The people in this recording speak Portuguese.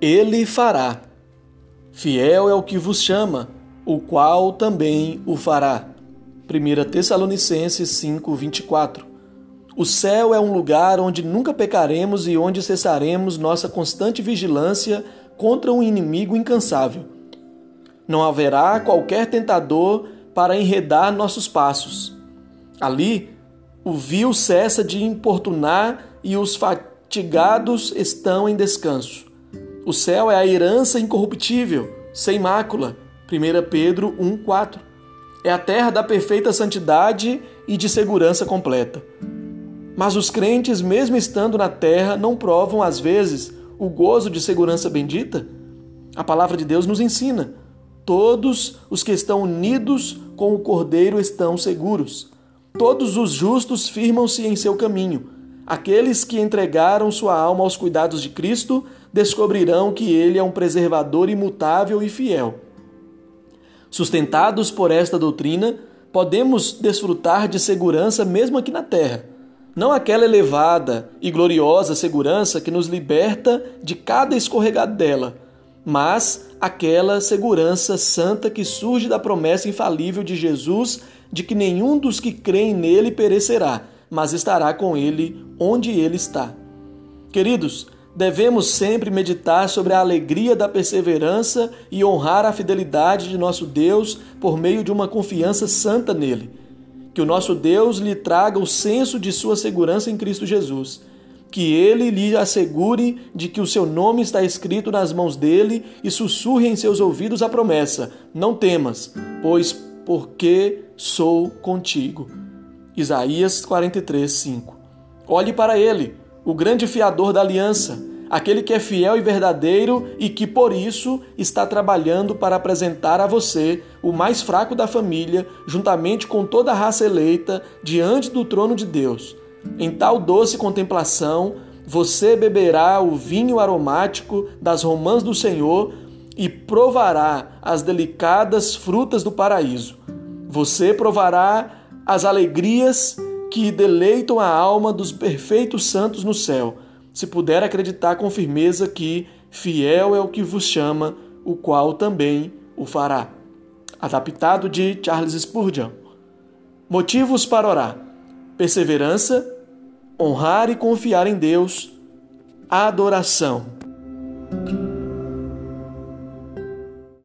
Ele fará. Fiel é o que vos chama, o qual também o fará. 1 Tessalonicenses 5:24. O céu é um lugar onde nunca pecaremos e onde cessaremos nossa constante vigilância contra um inimigo incansável. Não haverá qualquer tentador para enredar nossos passos. Ali, o vil cessa de importunar e os fatigados estão em descanso. O céu é a herança incorruptível, sem mácula. 1 Pedro 1,4. É a terra da perfeita santidade e de segurança completa. Mas os crentes, mesmo estando na terra, não provam, às vezes, o gozo de segurança bendita? A palavra de Deus nos ensina: todos os que estão unidos com o Cordeiro estão seguros. Todos os justos firmam-se em seu caminho. Aqueles que entregaram sua alma aos cuidados de Cristo descobrirão que Ele é um preservador imutável e fiel. Sustentados por esta doutrina, podemos desfrutar de segurança mesmo aqui na terra. Não aquela elevada e gloriosa segurança que nos liberta de cada escorregado dela, mas aquela segurança santa que surge da promessa infalível de Jesus de que nenhum dos que creem nele perecerá, mas estará com ele onde ele está. Queridos, devemos sempre meditar sobre a alegria da perseverança e honrar a fidelidade de nosso Deus por meio de uma confiança santa nele. Que o nosso Deus lhe traga o senso de sua segurança em Cristo Jesus. Que ele lhe assegure de que o seu nome está escrito nas mãos dele e sussurre em seus ouvidos a promessa: Não temas, pois porque sou contigo. Isaías 43, 5. Olhe para ele, o grande fiador da aliança, aquele que é fiel e verdadeiro e que por isso está trabalhando para apresentar a você, o mais fraco da família, juntamente com toda a raça eleita, diante do trono de Deus. Em tal doce contemplação, você beberá o vinho aromático das romãs do Senhor e provará as delicadas frutas do paraíso. Você provará as alegrias que deleitam a alma dos perfeitos santos no céu, se puder acreditar com firmeza que fiel é o que vos chama, o qual também o fará. Adaptado de Charles Spurgeon. Motivos para orar: perseverança, honrar e confiar em Deus, adoração.